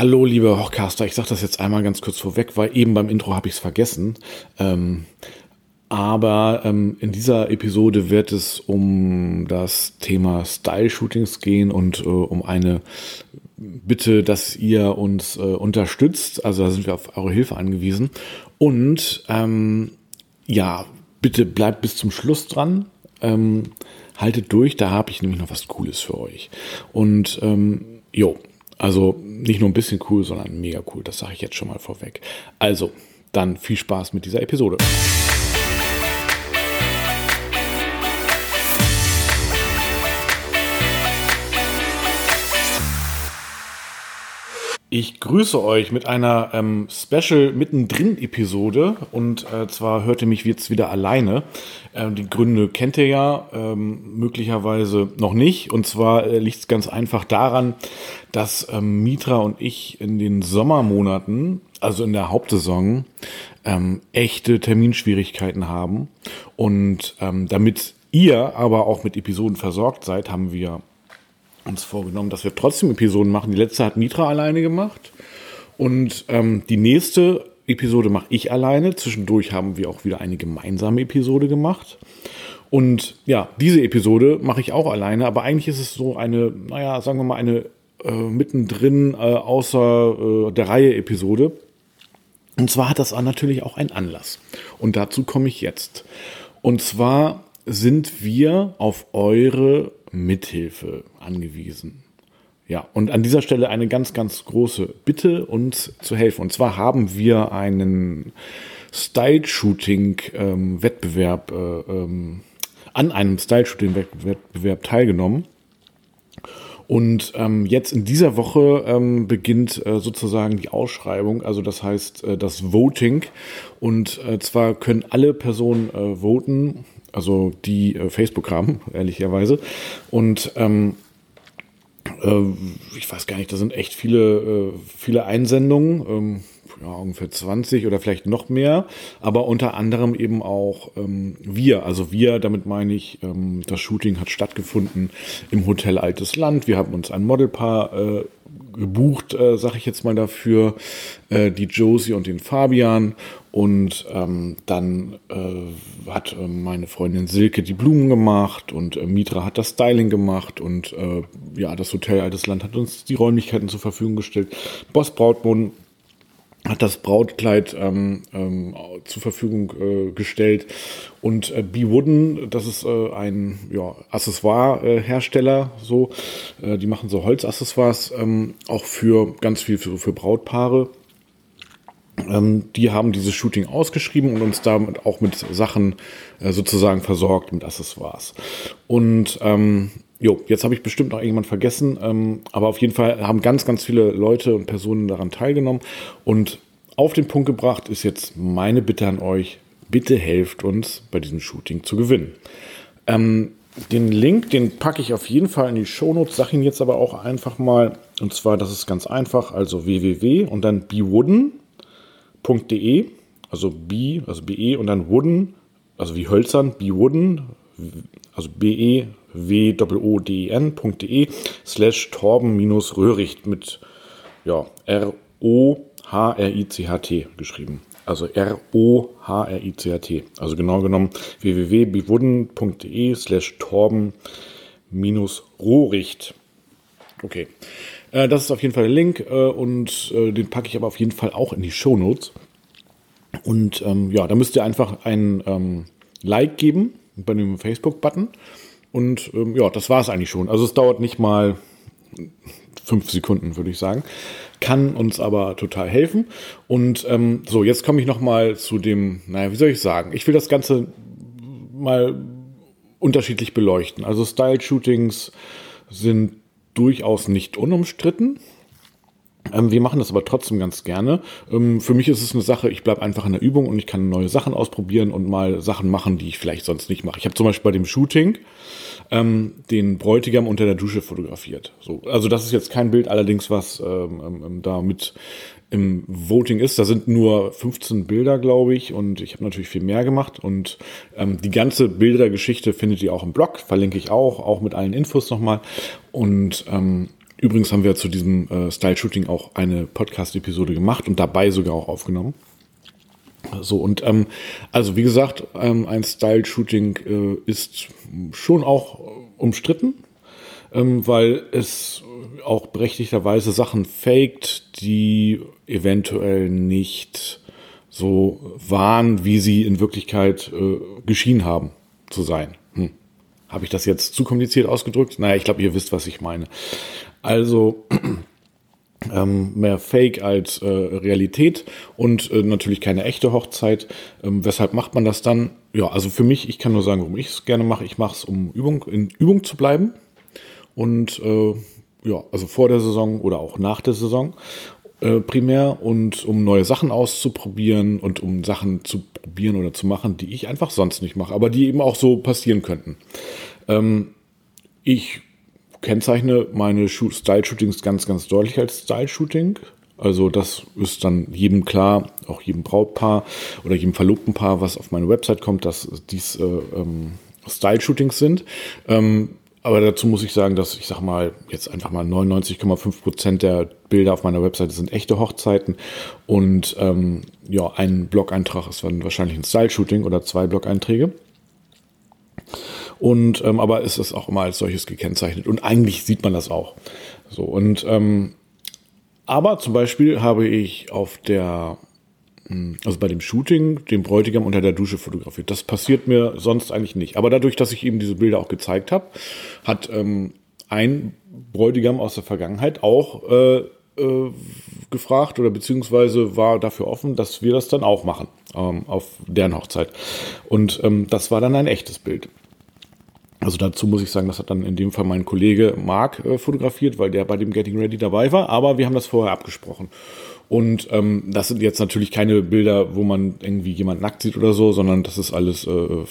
Hallo, liebe Hochcaster. Ich sage das jetzt einmal ganz kurz vorweg, weil eben beim Intro habe ich es vergessen. Ähm, aber ähm, in dieser Episode wird es um das Thema Style-Shootings gehen und äh, um eine Bitte, dass ihr uns äh, unterstützt. Also da sind wir auf eure Hilfe angewiesen. Und ähm, ja, bitte bleibt bis zum Schluss dran. Ähm, haltet durch, da habe ich nämlich noch was Cooles für euch. Und ähm, jo, also nicht nur ein bisschen cool, sondern mega cool. Das sage ich jetzt schon mal vorweg. Also, dann viel Spaß mit dieser Episode. Ich grüße euch mit einer ähm, Special mittendrin Episode. Und äh, zwar hört ihr mich jetzt wieder alleine. Äh, die Gründe kennt ihr ja ähm, möglicherweise noch nicht. Und zwar äh, liegt es ganz einfach daran, dass ähm, Mitra und ich in den Sommermonaten, also in der Hauptsaison, ähm, echte Terminschwierigkeiten haben. Und ähm, damit ihr aber auch mit Episoden versorgt seid, haben wir uns vorgenommen, dass wir trotzdem Episoden machen. Die letzte hat Mitra alleine gemacht. Und ähm, die nächste Episode mache ich alleine. Zwischendurch haben wir auch wieder eine gemeinsame Episode gemacht. Und ja, diese Episode mache ich auch alleine, aber eigentlich ist es so eine, naja, sagen wir mal, eine äh, mittendrin äh, außer äh, der Reihe Episode. Und zwar hat das natürlich auch einen Anlass. Und dazu komme ich jetzt. Und zwar sind wir auf eure Mithilfe angewiesen. Ja, und an dieser Stelle eine ganz, ganz große Bitte, uns zu helfen. Und zwar haben wir einen Style-Shooting-Wettbewerb, äh, ähm, an einem Style-Shooting-Wettbewerb teilgenommen. Und ähm, jetzt in dieser Woche ähm, beginnt äh, sozusagen die Ausschreibung, also das heißt äh, das Voting. Und äh, zwar können alle Personen äh, voten, also die äh, Facebook haben, ehrlicherweise. Und ähm, äh, ich weiß gar nicht, da sind echt viele, äh, viele Einsendungen. Ja, ungefähr 20 oder vielleicht noch mehr, aber unter anderem eben auch ähm, wir. Also wir, damit meine ich, ähm, das Shooting hat stattgefunden im Hotel Altes Land. Wir haben uns ein Modelpaar äh, gebucht, äh, sag ich jetzt mal dafür, äh, die Josie und den Fabian. Und ähm, dann äh, hat äh, meine Freundin Silke die Blumen gemacht und äh, Mitra hat das Styling gemacht und äh, ja, das Hotel Altes Land hat uns die Räumlichkeiten zur Verfügung gestellt. Boss Brautmund hat das Brautkleid ähm, ähm, zur Verfügung äh, gestellt. Und äh, B. Wooden, das ist äh, ein ja, Accessoire-Hersteller, so. Äh, die machen so Holzaccessoires, ähm, auch für ganz viel für, für Brautpaare. Ähm, die haben dieses Shooting ausgeschrieben und uns damit auch mit Sachen äh, sozusagen versorgt, mit Accessoires. Und ähm, Jo, jetzt habe ich bestimmt noch irgendjemand vergessen, ähm, aber auf jeden Fall haben ganz, ganz viele Leute und Personen daran teilgenommen. Und auf den Punkt gebracht ist jetzt meine Bitte an euch, bitte helft uns bei diesem Shooting zu gewinnen. Ähm, den Link, den packe ich auf jeden Fall in die Shownotes, sage ihn jetzt aber auch einfach mal. Und zwar, das ist ganz einfach, also www und dann bewooden.de, also b, also be und dann wooden, also wie hölzern, bewooden, also be w-o-d-n.de slash torben-röhricht mit ja, R-O-H-R-I-C-H-T geschrieben. Also R-O-H-R-I-C-H-T. Also genau genommen www.bivudden.de slash torben-rohricht. Okay. Äh, das ist auf jeden Fall der Link äh, und äh, den packe ich aber auf jeden Fall auch in die Show Notes. Und ähm, ja, da müsst ihr einfach ein ähm, Like geben bei dem Facebook-Button und ähm, ja, das war es eigentlich schon. Also es dauert nicht mal fünf Sekunden, würde ich sagen. Kann uns aber total helfen. Und ähm, so, jetzt komme ich noch mal zu dem, naja, wie soll ich sagen? Ich will das Ganze mal unterschiedlich beleuchten. Also Style-Shootings sind durchaus nicht unumstritten. Ähm, wir machen das aber trotzdem ganz gerne. Ähm, für mich ist es eine Sache, ich bleibe einfach in der Übung und ich kann neue Sachen ausprobieren und mal Sachen machen, die ich vielleicht sonst nicht mache. Ich habe zum Beispiel bei dem Shooting ähm, den Bräutigam unter der Dusche fotografiert. So, also das ist jetzt kein Bild allerdings, was ähm, ähm, da mit im Voting ist. Da sind nur 15 Bilder, glaube ich, und ich habe natürlich viel mehr gemacht. Und ähm, die ganze Bildergeschichte findet ihr auch im Blog, verlinke ich auch, auch mit allen Infos nochmal. Und ähm, übrigens haben wir zu diesem äh, Style-Shooting auch eine Podcast-Episode gemacht und dabei sogar auch aufgenommen. So, und ähm, also wie gesagt, ähm, ein Style-Shooting äh, ist schon auch umstritten, ähm, weil es auch berechtigterweise Sachen faked, die eventuell nicht so waren, wie sie in Wirklichkeit äh, geschienen haben zu sein. Hm. Habe ich das jetzt zu kompliziert ausgedrückt? Naja, ich glaube, ihr wisst, was ich meine. Also ähm, mehr Fake als äh, Realität und äh, natürlich keine echte Hochzeit. Ähm, weshalb macht man das dann? Ja, also für mich, ich kann nur sagen, warum ich es gerne mache. Ich mache es, um Übung, in Übung zu bleiben. Und äh, ja, also vor der Saison oder auch nach der Saison äh, primär und um neue Sachen auszuprobieren und um Sachen zu probieren oder zu machen, die ich einfach sonst nicht mache, aber die eben auch so passieren könnten. Ähm, ich kennzeichne meine Style-Shootings ganz, ganz deutlich als Style-Shooting. Also das ist dann jedem klar, auch jedem Brautpaar oder jedem verlobten Paar, was auf meine Website kommt, dass dies äh, ähm, Style-Shootings sind. Ähm, aber dazu muss ich sagen, dass ich sag mal jetzt einfach mal 99,5 Prozent der Bilder auf meiner Webseite sind echte Hochzeiten und ähm, ja, ein Blog-Eintrag ist dann wahrscheinlich ein Style-Shooting oder zwei Blog-Einträge. Und ähm, aber ist es auch immer als solches gekennzeichnet. Und eigentlich sieht man das auch. So, und ähm, aber zum Beispiel habe ich auf der, hm, also bei dem Shooting, den Bräutigam unter der Dusche fotografiert. Das passiert mir sonst eigentlich nicht. Aber dadurch, dass ich eben diese Bilder auch gezeigt habe, hat ähm, ein Bräutigam aus der Vergangenheit auch äh, äh, gefragt oder beziehungsweise war dafür offen, dass wir das dann auch machen ähm, auf deren Hochzeit. Und ähm, das war dann ein echtes Bild. Also dazu muss ich sagen, das hat dann in dem Fall mein Kollege Marc äh, fotografiert, weil der bei dem Getting Ready dabei war, aber wir haben das vorher abgesprochen. Und ähm, das sind jetzt natürlich keine Bilder, wo man irgendwie jemand nackt sieht oder so, sondern das ist alles, äh,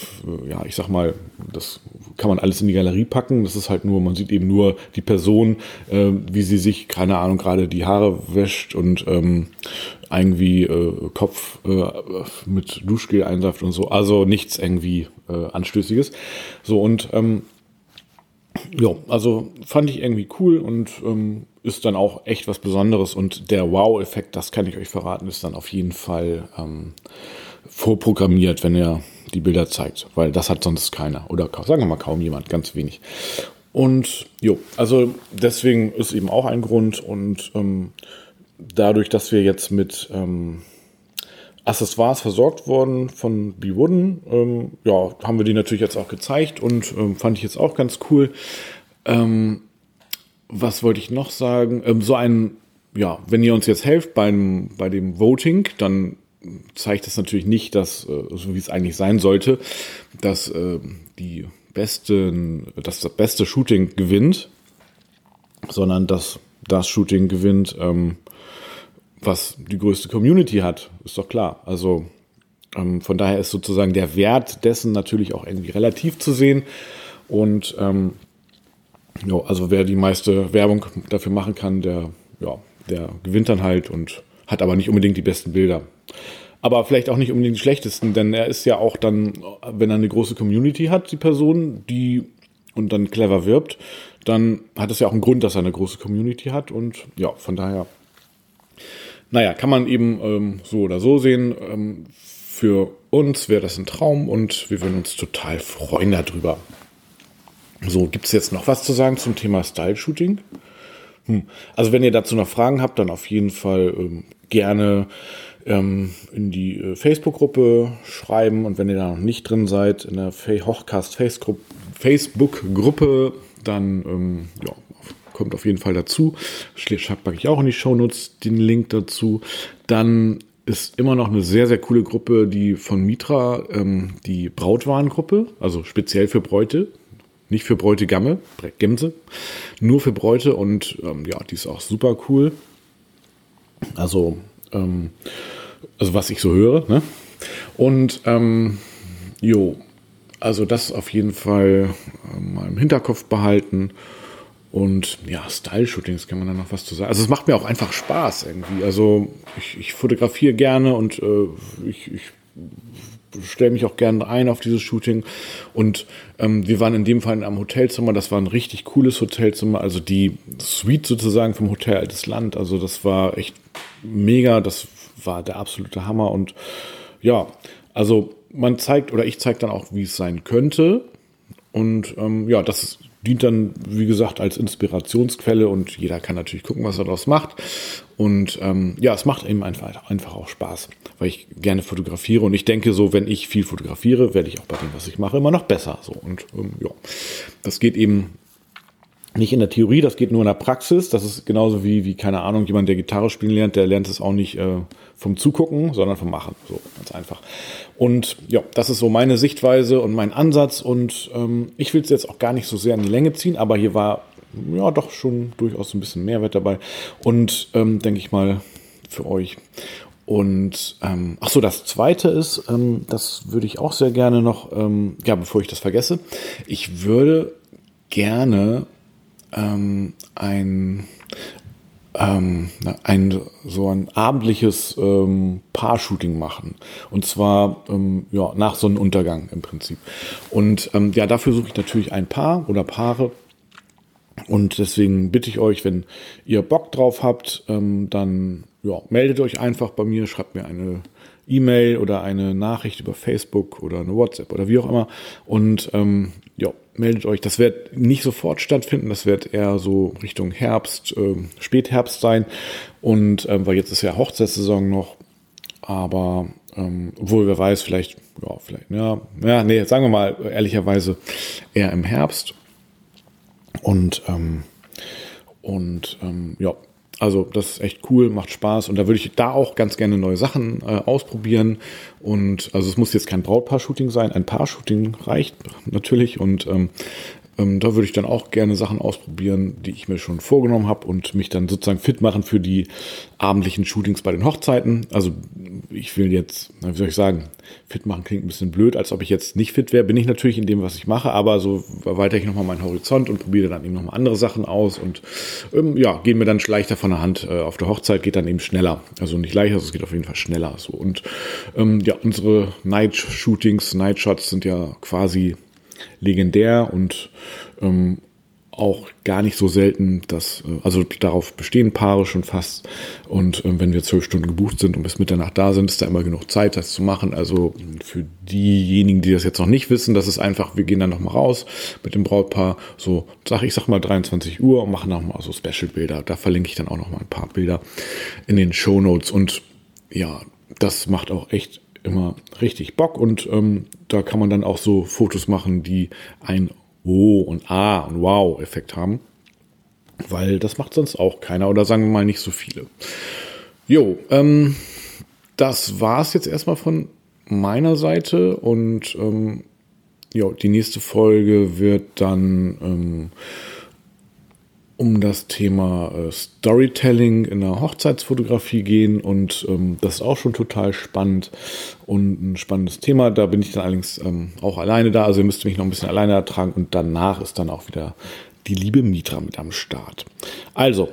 ja, ich sag mal, das kann man alles in die Galerie packen. Das ist halt nur, man sieht eben nur die Person, äh, wie sie sich, keine Ahnung, gerade die Haare wäscht und ähm, irgendwie äh, Kopf äh, mit Duschgel einsaft und so. Also nichts irgendwie äh, Anstößiges. So und ähm, ja, also fand ich irgendwie cool und ähm, ist dann auch echt was Besonderes. Und der Wow-Effekt, das kann ich euch verraten, ist dann auf jeden Fall ähm, vorprogrammiert, wenn er die Bilder zeigt, weil das hat sonst keiner oder sagen wir mal kaum jemand, ganz wenig. Und jo, also deswegen ist eben auch ein Grund und ähm, dadurch, dass wir jetzt mit ähm, Accessoires versorgt worden von B. Wooden, ähm, ja, haben wir die natürlich jetzt auch gezeigt und ähm, fand ich jetzt auch ganz cool. Ähm, was wollte ich noch sagen? Ähm, so ein, ja, wenn ihr uns jetzt helft beim, bei dem Voting, dann zeigt es natürlich nicht, dass, äh, so wie es eigentlich sein sollte, dass äh, die besten, dass das beste Shooting gewinnt, sondern dass das Shooting gewinnt, ähm, was die größte Community hat, ist doch klar. Also ähm, von daher ist sozusagen der Wert dessen natürlich auch irgendwie relativ zu sehen. Und ähm, jo, also wer die meiste Werbung dafür machen kann, der, ja, der gewinnt dann halt und hat aber nicht unbedingt die besten Bilder. Aber vielleicht auch nicht unbedingt die schlechtesten, denn er ist ja auch dann, wenn er eine große Community hat, die Person, die und dann clever wirbt, dann hat es ja auch einen Grund, dass er eine große Community hat und ja, von daher naja, kann man eben ähm, so oder so sehen. Ähm, für uns wäre das ein Traum und wir würden uns total freuen darüber. So, gibt es jetzt noch was zu sagen zum Thema Style-Shooting? Hm. Also wenn ihr dazu noch Fragen habt, dann auf jeden Fall ähm, gerne ähm, in die äh, Facebook-Gruppe schreiben und wenn ihr da noch nicht drin seid, in der Hochcast Facebook-Gruppe, dann ähm, ja, kommt auf jeden Fall dazu. Packe ich auch in die Shownotes den Link dazu. Dann ist immer noch eine sehr, sehr coole Gruppe, die von Mitra, ähm, die Brautwarengruppe, also speziell für Bräute, nicht für Bräutigamme, Gemse, nur für Bräute und ähm, ja, die ist auch super cool. Also, ähm, also was ich so höre, ne? Und ähm, jo, also das auf jeden Fall äh, mal im Hinterkopf behalten. Und ja, Style-Shootings kann man da noch was zu sagen. Also es macht mir auch einfach Spaß irgendwie. Also ich, ich fotografiere gerne und äh, ich, ich stelle mich auch gerne ein auf dieses Shooting. Und ähm, wir waren in dem Fall in einem Hotelzimmer. Das war ein richtig cooles Hotelzimmer. Also die Suite sozusagen vom Hotel Altes Land. Also das war echt mega. Das war der absolute Hammer. Und ja, also man zeigt oder ich zeige dann auch, wie es sein könnte. Und ähm, ja, das dient dann, wie gesagt, als Inspirationsquelle und jeder kann natürlich gucken, was er daraus macht. Und ähm, ja, es macht eben einfach, einfach auch Spaß, weil ich gerne fotografiere und ich denke so, wenn ich viel fotografiere, werde ich auch bei dem, was ich mache, immer noch besser. So und ähm, ja, das geht eben nicht in der Theorie, das geht nur in der Praxis. Das ist genauso wie, wie keine Ahnung, jemand, der Gitarre spielen lernt, der lernt es auch nicht äh, vom Zugucken, sondern vom Machen. So, ganz einfach. Und ja, das ist so meine Sichtweise und mein Ansatz. Und ähm, ich will es jetzt auch gar nicht so sehr in die Länge ziehen, aber hier war ja doch schon durchaus ein bisschen Mehrwert dabei. Und ähm, denke ich mal für euch. Und ähm, ach so, das Zweite ist, ähm, das würde ich auch sehr gerne noch, ähm, ja, bevor ich das vergesse, ich würde gerne ähm, ein ähm, ein so ein abendliches ähm, Paar-Shooting machen. Und zwar ähm, ja, nach Sonnenuntergang im Prinzip. Und ähm, ja, dafür suche ich natürlich ein Paar oder Paare. Und deswegen bitte ich euch, wenn ihr Bock drauf habt, ähm, dann ja, meldet euch einfach bei mir, schreibt mir eine E-Mail oder eine Nachricht über Facebook oder eine WhatsApp oder wie auch immer. Und ähm, ja, meldet euch. Das wird nicht sofort stattfinden, das wird eher so Richtung Herbst, äh, Spätherbst sein. Und ähm, weil jetzt ist ja Hochzeitssaison noch, aber ähm, obwohl wer weiß, vielleicht, ja, vielleicht, ja, ja, nee, sagen wir mal ehrlicherweise eher im Herbst. Und ähm, und ähm, ja, also das ist echt cool, macht Spaß. Und da würde ich da auch ganz gerne neue Sachen äh, ausprobieren. Und also es muss jetzt kein Brautpaar-Shooting sein, ein Paar-Shooting reicht natürlich. Und ähm, ähm, da würde ich dann auch gerne Sachen ausprobieren, die ich mir schon vorgenommen habe und mich dann sozusagen fit machen für die abendlichen Shootings bei den Hochzeiten. Also ich will jetzt, wie soll ich sagen, fit machen klingt ein bisschen blöd, als ob ich jetzt nicht fit wäre. Bin ich natürlich in dem, was ich mache, aber so erweitere ich nochmal meinen Horizont und probiere dann eben nochmal andere Sachen aus und ähm, ja, gehen mir dann leichter von der Hand. Äh, auf der Hochzeit geht dann eben schneller. Also nicht leichter, es geht auf jeden Fall schneller. So. Und ähm, ja, unsere Night-Shootings, Night-Shots sind ja quasi legendär und ähm, auch gar nicht so selten, dass, äh, also darauf bestehen Paare schon fast. Und ähm, wenn wir zwölf Stunden gebucht sind und bis Mitternacht da sind, ist da immer genug Zeit, das zu machen. Also für diejenigen, die das jetzt noch nicht wissen, das ist einfach, wir gehen dann nochmal raus mit dem Brautpaar, so, sag ich sag mal 23 Uhr und machen nochmal so Special-Bilder. Da verlinke ich dann auch nochmal ein paar Bilder in den Show Notes. Und ja, das macht auch echt immer richtig Bock und ähm, da kann man dann auch so Fotos machen, die ein Oh und Ah und Wow-Effekt haben, weil das macht sonst auch keiner oder sagen wir mal nicht so viele. Jo, ähm, das war's jetzt erstmal von meiner Seite und ähm, ja, die nächste Folge wird dann ähm, um das Thema äh, Storytelling in der Hochzeitsfotografie gehen und ähm, das ist auch schon total spannend und ein spannendes Thema. Da bin ich dann allerdings ähm, auch alleine da, also ihr müsst mich noch ein bisschen alleine ertragen und danach ist dann auch wieder die liebe Mitra mit am Start. Also,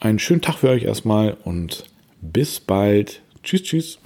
einen schönen Tag für euch erstmal und bis bald. Tschüss, tschüss.